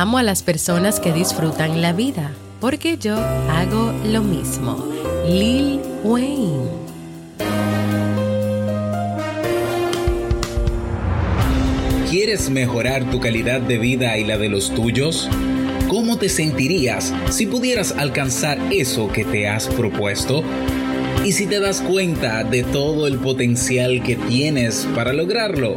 amo a las personas que disfrutan la vida, porque yo hago lo mismo. Lil Wayne. ¿Quieres mejorar tu calidad de vida y la de los tuyos? ¿Cómo te sentirías si pudieras alcanzar eso que te has propuesto? ¿Y si te das cuenta de todo el potencial que tienes para lograrlo?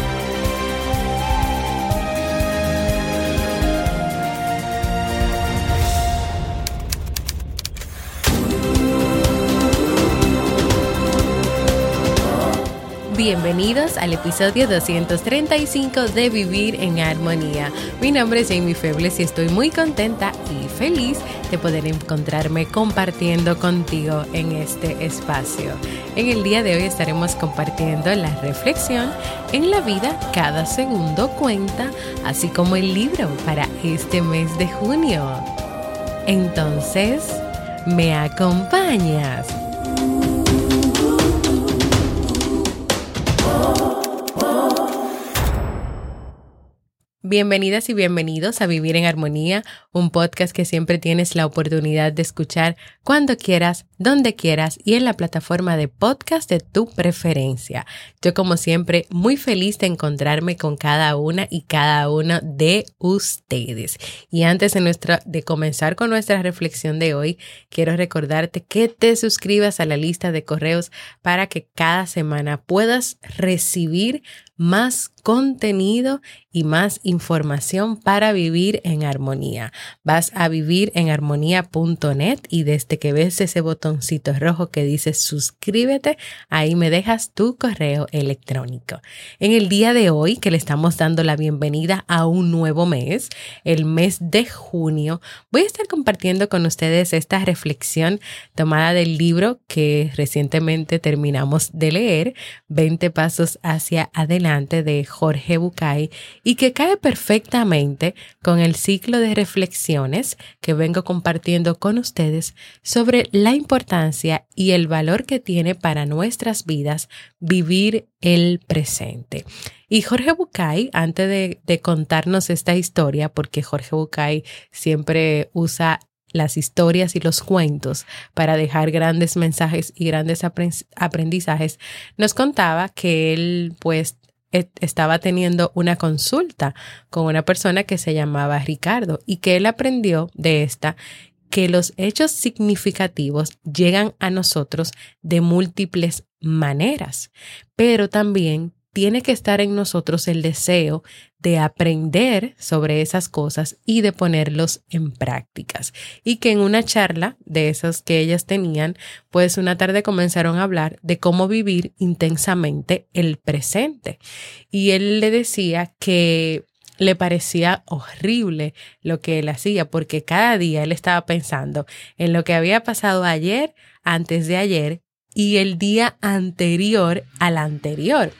Bienvenidos al episodio 235 de Vivir en Armonía. Mi nombre es Jamie Febles y estoy muy contenta y feliz de poder encontrarme compartiendo contigo en este espacio. En el día de hoy estaremos compartiendo la reflexión En la vida cada segundo cuenta, así como el libro para este mes de junio. Entonces, ¿me acompañas? Bienvenidas y bienvenidos a Vivir en Armonía, un podcast que siempre tienes la oportunidad de escuchar cuando quieras, donde quieras y en la plataforma de podcast de tu preferencia. Yo como siempre muy feliz de encontrarme con cada una y cada uno de ustedes. Y antes de, nuestra, de comenzar con nuestra reflexión de hoy, quiero recordarte que te suscribas a la lista de correos para que cada semana puedas recibir más contenido y más información para vivir en armonía. Vas a vivir en armonía.net y desde que ves ese botoncito rojo que dice suscríbete, ahí me dejas tu correo electrónico. En el día de hoy, que le estamos dando la bienvenida a un nuevo mes, el mes de junio, voy a estar compartiendo con ustedes esta reflexión tomada del libro que recientemente terminamos de leer, 20 pasos hacia adelante de Jorge Bucay y que cae perfectamente con el ciclo de reflexiones que vengo compartiendo con ustedes sobre la importancia y el valor que tiene para nuestras vidas vivir el presente. Y Jorge Bucay, antes de, de contarnos esta historia, porque Jorge Bucay siempre usa las historias y los cuentos para dejar grandes mensajes y grandes aprendizajes, nos contaba que él pues estaba teniendo una consulta con una persona que se llamaba Ricardo y que él aprendió de esta que los hechos significativos llegan a nosotros de múltiples maneras, pero también tiene que estar en nosotros el deseo de aprender sobre esas cosas y de ponerlos en prácticas. Y que en una charla de esas que ellas tenían, pues una tarde comenzaron a hablar de cómo vivir intensamente el presente. Y él le decía que le parecía horrible lo que él hacía, porque cada día él estaba pensando en lo que había pasado ayer, antes de ayer y el día anterior al anterior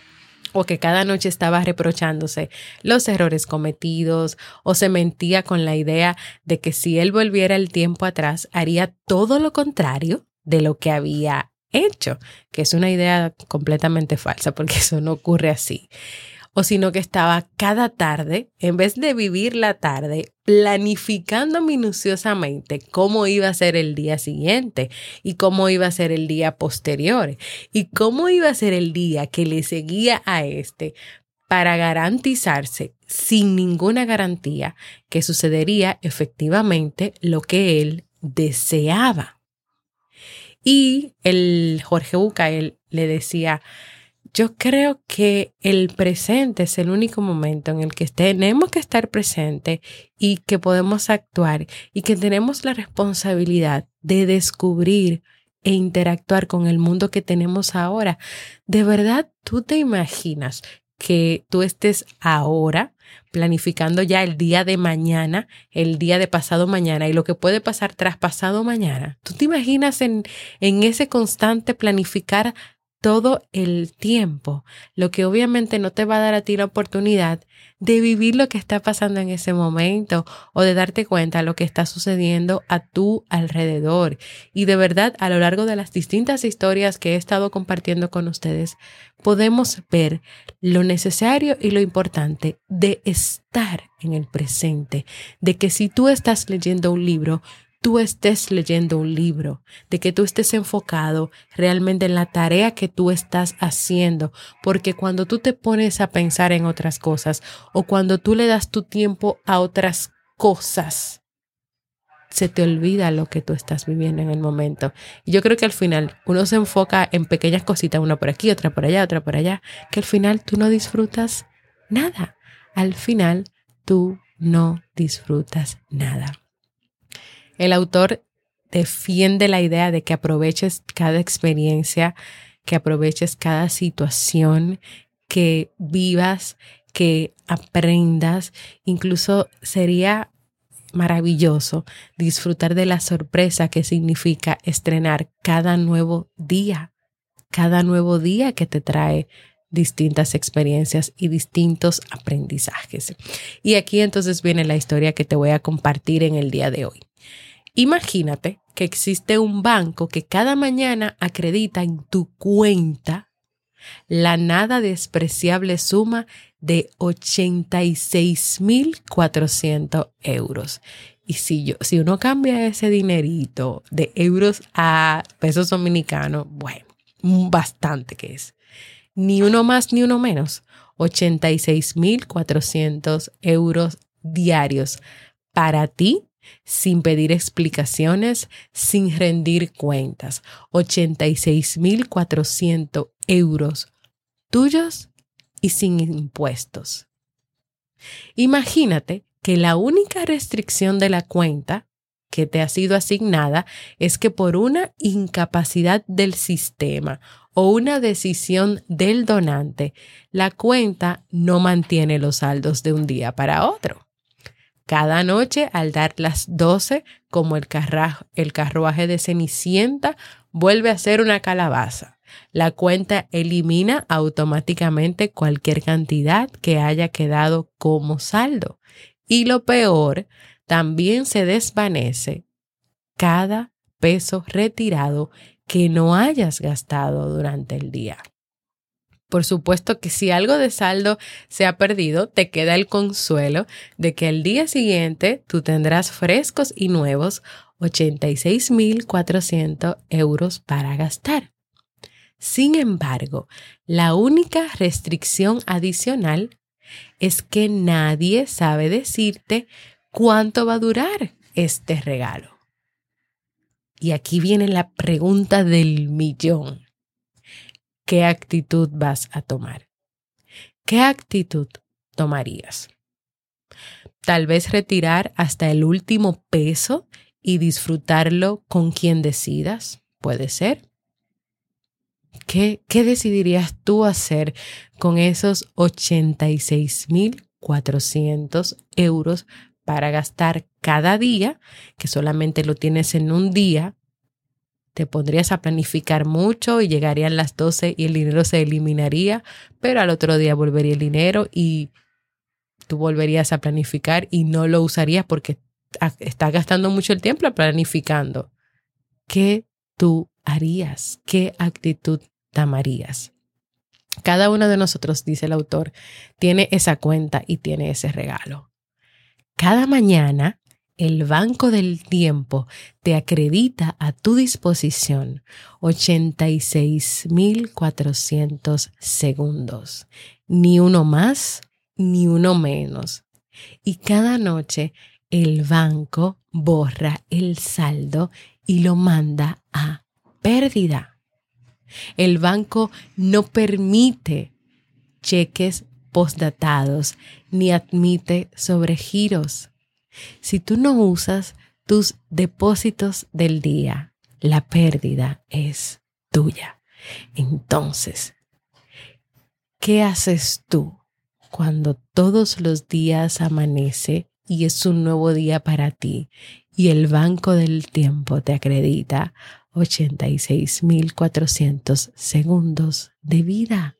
o que cada noche estaba reprochándose los errores cometidos o se mentía con la idea de que si él volviera el tiempo atrás haría todo lo contrario de lo que había hecho, que es una idea completamente falsa porque eso no ocurre así o sino que estaba cada tarde, en vez de vivir la tarde, planificando minuciosamente cómo iba a ser el día siguiente y cómo iba a ser el día posterior y cómo iba a ser el día que le seguía a este para garantizarse sin ninguna garantía que sucedería efectivamente lo que él deseaba. Y el Jorge Bucael le decía, yo creo que el presente es el único momento en el que tenemos que estar presente y que podemos actuar y que tenemos la responsabilidad de descubrir e interactuar con el mundo que tenemos ahora. De verdad, tú te imaginas que tú estés ahora planificando ya el día de mañana, el día de pasado mañana y lo que puede pasar tras pasado mañana. ¿Tú te imaginas en, en ese constante planificar todo el tiempo, lo que obviamente no te va a dar a ti la oportunidad de vivir lo que está pasando en ese momento o de darte cuenta de lo que está sucediendo a tu alrededor. Y de verdad, a lo largo de las distintas historias que he estado compartiendo con ustedes, podemos ver lo necesario y lo importante de estar en el presente, de que si tú estás leyendo un libro, tú estés leyendo un libro, de que tú estés enfocado realmente en la tarea que tú estás haciendo, porque cuando tú te pones a pensar en otras cosas o cuando tú le das tu tiempo a otras cosas, se te olvida lo que tú estás viviendo en el momento. Y yo creo que al final uno se enfoca en pequeñas cositas, una por aquí, otra por allá, otra por allá, que al final tú no disfrutas nada. Al final tú no disfrutas nada. El autor defiende la idea de que aproveches cada experiencia, que aproveches cada situación, que vivas, que aprendas. Incluso sería maravilloso disfrutar de la sorpresa que significa estrenar cada nuevo día, cada nuevo día que te trae distintas experiencias y distintos aprendizajes. Y aquí entonces viene la historia que te voy a compartir en el día de hoy. Imagínate que existe un banco que cada mañana acredita en tu cuenta la nada despreciable suma de 86.400 euros. Y si, yo, si uno cambia ese dinerito de euros a pesos dominicanos, bueno, bastante que es. Ni uno más ni uno menos. 86.400 euros diarios para ti sin pedir explicaciones, sin rendir cuentas. 86.400 euros tuyos y sin impuestos. Imagínate que la única restricción de la cuenta que te ha sido asignada es que por una incapacidad del sistema o una decisión del donante, la cuenta no mantiene los saldos de un día para otro. Cada noche, al dar las doce, como el, carruaje de Cenicienta, vuelve a ser una calabaza. La cuenta elimina automáticamente cualquier cantidad que haya quedado como saldo. Y lo peor, también se desvanece cada peso retirado que no hayas gastado durante el día. Por supuesto que si algo de saldo se ha perdido, te queda el consuelo de que al día siguiente tú tendrás frescos y nuevos 86.400 euros para gastar. Sin embargo, la única restricción adicional es que nadie sabe decirte cuánto va a durar este regalo. Y aquí viene la pregunta del millón qué actitud vas a tomar. ¿Qué actitud tomarías? Tal vez retirar hasta el último peso y disfrutarlo con quien decidas. Puede ser. ¿Qué, qué decidirías tú hacer con esos 86.400 euros para gastar cada día, que solamente lo tienes en un día, te pondrías a planificar mucho y llegarían las 12 y el dinero se eliminaría, pero al otro día volvería el dinero y tú volverías a planificar y no lo usarías porque estás gastando mucho el tiempo planificando. ¿Qué tú harías? ¿Qué actitud tomarías? Cada uno de nosotros, dice el autor, tiene esa cuenta y tiene ese regalo. Cada mañana el Banco del Tiempo te acredita a tu disposición 86.400 segundos, ni uno más ni uno menos. Y cada noche el banco borra el saldo y lo manda a pérdida. El banco no permite cheques postdatados ni admite sobregiros. Si tú no usas tus depósitos del día, la pérdida es tuya. Entonces, ¿qué haces tú cuando todos los días amanece y es un nuevo día para ti y el banco del tiempo te acredita 86.400 segundos de vida?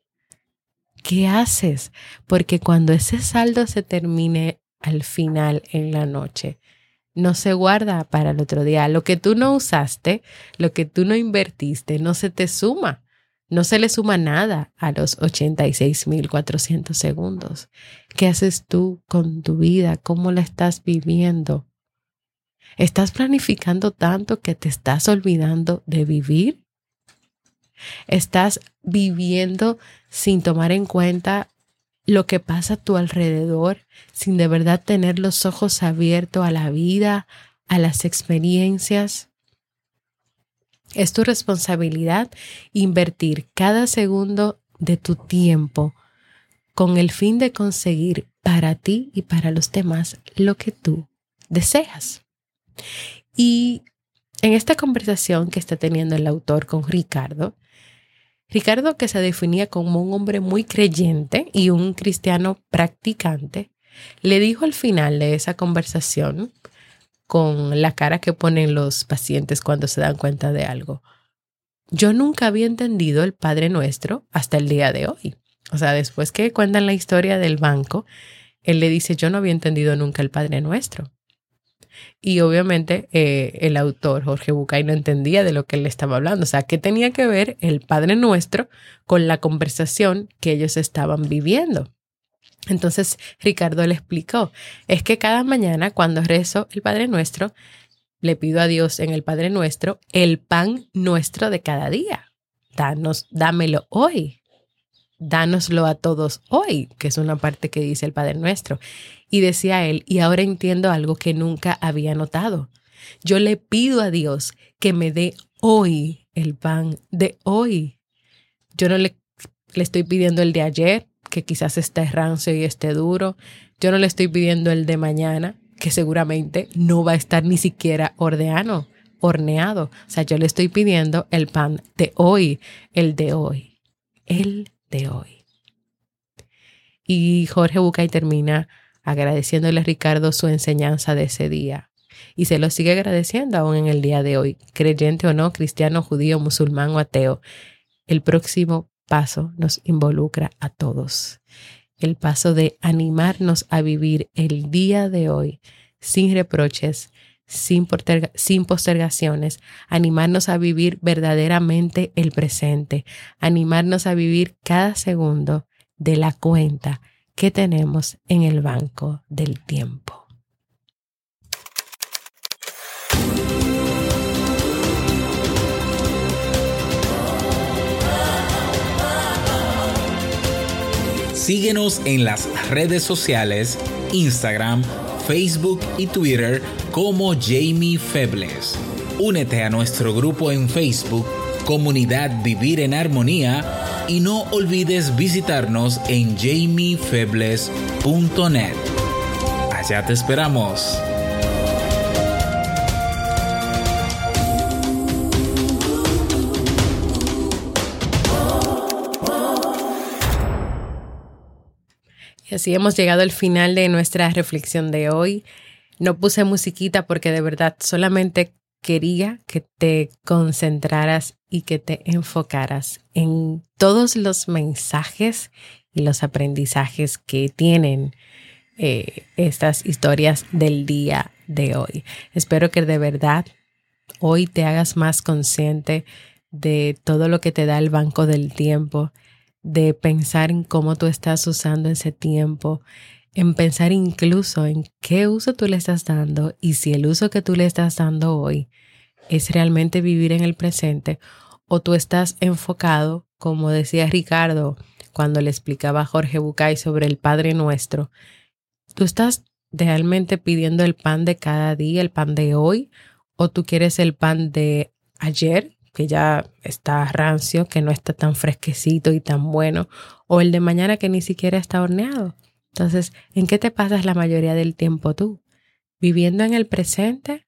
¿Qué haces? Porque cuando ese saldo se termine al final en la noche, no se guarda para el otro día. Lo que tú no usaste, lo que tú no invertiste, no se te suma. No se le suma nada a los 86.400 segundos. ¿Qué haces tú con tu vida? ¿Cómo la estás viviendo? ¿Estás planificando tanto que te estás olvidando de vivir? ¿Estás viviendo sin tomar en cuenta lo que pasa a tu alrededor, sin de verdad tener los ojos abiertos a la vida, a las experiencias? Es tu responsabilidad invertir cada segundo de tu tiempo con el fin de conseguir para ti y para los demás lo que tú deseas. Y en esta conversación que está teniendo el autor con Ricardo, Ricardo que se definía como un hombre muy creyente y un cristiano practicante, le dijo al final de esa conversación con la cara que ponen los pacientes cuando se dan cuenta de algo. Yo nunca había entendido el Padre Nuestro hasta el día de hoy. O sea, después que cuentan la historia del banco, él le dice, yo no había entendido nunca el Padre Nuestro. Y obviamente eh, el autor, Jorge Bucay, no entendía de lo que él estaba hablando. O sea, ¿qué tenía que ver el Padre Nuestro con la conversación que ellos estaban viviendo? Entonces Ricardo le explicó, es que cada mañana cuando rezo el Padre Nuestro, le pido a Dios en el Padre Nuestro el pan nuestro de cada día. Danos, dámelo hoy. Dánoslo a todos hoy, que es una parte que dice el Padre Nuestro. Y decía él, y ahora entiendo algo que nunca había notado. Yo le pido a Dios que me dé hoy el pan de hoy. Yo no le, le estoy pidiendo el de ayer, que quizás esté rancio y esté duro. Yo no le estoy pidiendo el de mañana, que seguramente no va a estar ni siquiera ordeano, horneado. O sea, yo le estoy pidiendo el pan de hoy, el de hoy, el de hoy. Y Jorge Bucay termina agradeciéndole a Ricardo su enseñanza de ese día. Y se lo sigue agradeciendo aún en el día de hoy, creyente o no, cristiano, judío, musulmán o ateo. El próximo paso nos involucra a todos. El paso de animarnos a vivir el día de hoy sin reproches, sin, postergaciones, animarnos a vivir verdaderamente el presente, animarnos a vivir cada segundo de la cuenta que tenemos en el banco del tiempo. Síguenos en las redes sociales, Instagram, Facebook y Twitter como Jamie Febles. Únete a nuestro grupo en Facebook, Comunidad Vivir en Armonía, y no olvides visitarnos en jamiefebles.net. Allá te esperamos. así hemos llegado al final de nuestra reflexión de hoy. No puse musiquita porque de verdad solamente quería que te concentraras y que te enfocaras en todos los mensajes y los aprendizajes que tienen eh, estas historias del día de hoy. Espero que de verdad hoy te hagas más consciente de todo lo que te da el banco del tiempo de pensar en cómo tú estás usando ese tiempo, en pensar incluso en qué uso tú le estás dando y si el uso que tú le estás dando hoy es realmente vivir en el presente o tú estás enfocado, como decía Ricardo cuando le explicaba a Jorge Bucay sobre el Padre Nuestro, tú estás realmente pidiendo el pan de cada día, el pan de hoy, o tú quieres el pan de ayer, que ya está rancio, que no está tan fresquecito y tan bueno, o el de mañana que ni siquiera está horneado. Entonces, ¿en qué te pasas la mayoría del tiempo tú? ¿Viviendo en el presente?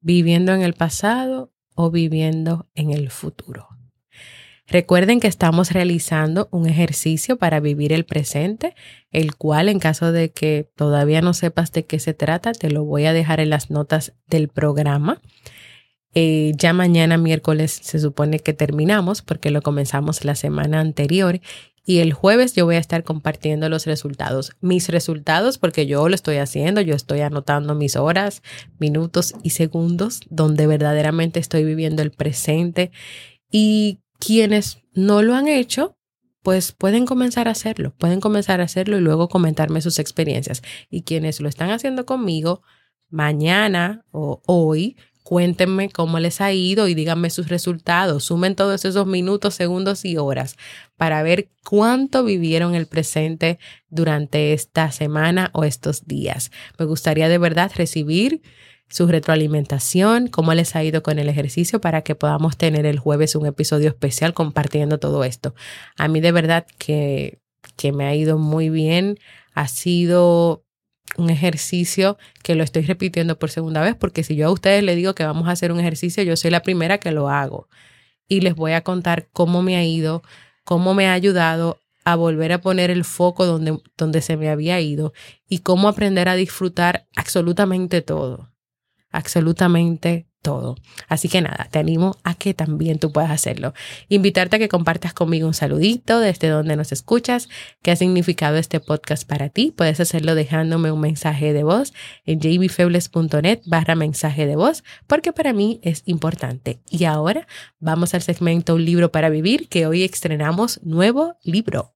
¿Viviendo en el pasado? ¿O viviendo en el futuro? Recuerden que estamos realizando un ejercicio para vivir el presente, el cual en caso de que todavía no sepas de qué se trata, te lo voy a dejar en las notas del programa. Eh, ya mañana miércoles se supone que terminamos porque lo comenzamos la semana anterior y el jueves yo voy a estar compartiendo los resultados. Mis resultados porque yo lo estoy haciendo, yo estoy anotando mis horas, minutos y segundos donde verdaderamente estoy viviendo el presente y quienes no lo han hecho, pues pueden comenzar a hacerlo, pueden comenzar a hacerlo y luego comentarme sus experiencias. Y quienes lo están haciendo conmigo, mañana o hoy, cuéntenme cómo les ha ido y díganme sus resultados. Sumen todos esos minutos, segundos y horas para ver cuánto vivieron el presente durante esta semana o estos días. Me gustaría de verdad recibir su retroalimentación, cómo les ha ido con el ejercicio para que podamos tener el jueves un episodio especial compartiendo todo esto. A mí de verdad que, que me ha ido muy bien. Ha sido un ejercicio que lo estoy repitiendo por segunda vez porque si yo a ustedes les digo que vamos a hacer un ejercicio, yo soy la primera que lo hago. Y les voy a contar cómo me ha ido, cómo me ha ayudado a volver a poner el foco donde, donde se me había ido y cómo aprender a disfrutar absolutamente todo absolutamente todo. Así que nada, te animo a que también tú puedas hacerlo. Invitarte a que compartas conmigo un saludito desde donde nos escuchas, qué ha significado este podcast para ti. Puedes hacerlo dejándome un mensaje de voz en jbfebles.net barra mensaje de voz, porque para mí es importante. Y ahora vamos al segmento Un libro para vivir, que hoy estrenamos nuevo libro.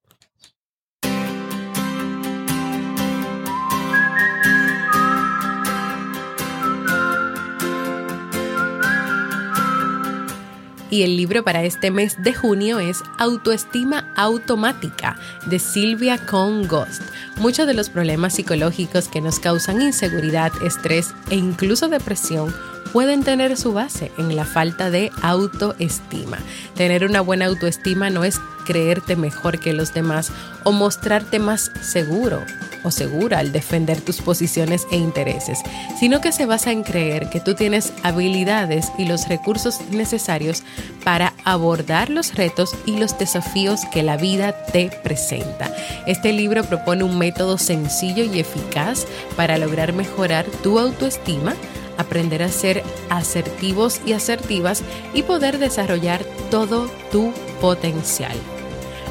Y el libro para este mes de junio es Autoestima Automática de Silvia Con Ghost. Muchos de los problemas psicológicos que nos causan inseguridad, estrés e incluso depresión pueden tener su base en la falta de autoestima. Tener una buena autoestima no es creerte mejor que los demás o mostrarte más seguro o segura al defender tus posiciones e intereses, sino que se basa en creer que tú tienes habilidades y los recursos necesarios para abordar los retos y los desafíos que la vida te presenta. Este libro propone un método sencillo y eficaz para lograr mejorar tu autoestima, aprender a ser asertivos y asertivas y poder desarrollar todo tu potencial.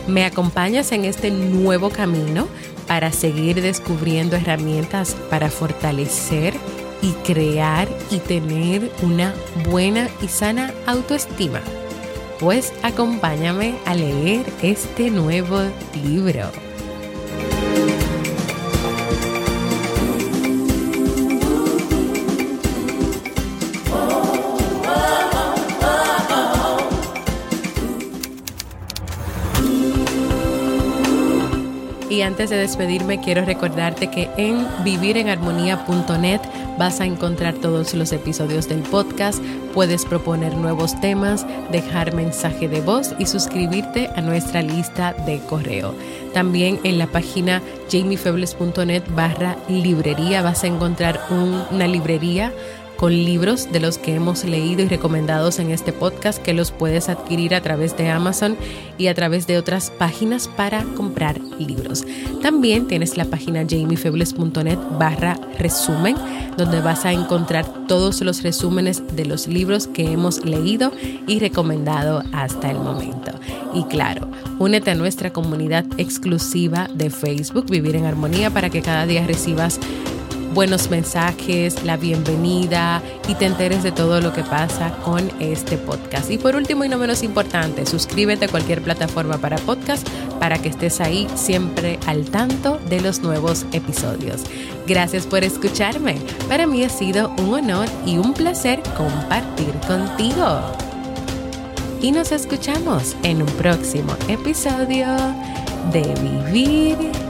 ¿Me acompañas en este nuevo camino? Para seguir descubriendo herramientas para fortalecer y crear y tener una buena y sana autoestima. Pues acompáñame a leer este nuevo libro. Antes de despedirme, quiero recordarte que en vivirenharmonía.net vas a encontrar todos los episodios del podcast, puedes proponer nuevos temas, dejar mensaje de voz y suscribirte a nuestra lista de correo. También en la página jamiefebles.net barra librería vas a encontrar una librería con libros de los que hemos leído y recomendados en este podcast que los puedes adquirir a través de Amazon y a través de otras páginas para comprar libros. También tienes la página jamiefebles.net barra resumen donde vas a encontrar todos los resúmenes de los libros que hemos leído y recomendado hasta el momento. Y claro, únete a nuestra comunidad exclusiva de Facebook Vivir en Armonía para que cada día recibas buenos mensajes, la bienvenida y te enteres de todo lo que pasa con este podcast. Y por último y no menos importante, suscríbete a cualquier plataforma para podcast para que estés ahí siempre al tanto de los nuevos episodios. Gracias por escucharme. Para mí ha sido un honor y un placer compartir contigo. Y nos escuchamos en un próximo episodio de Vivir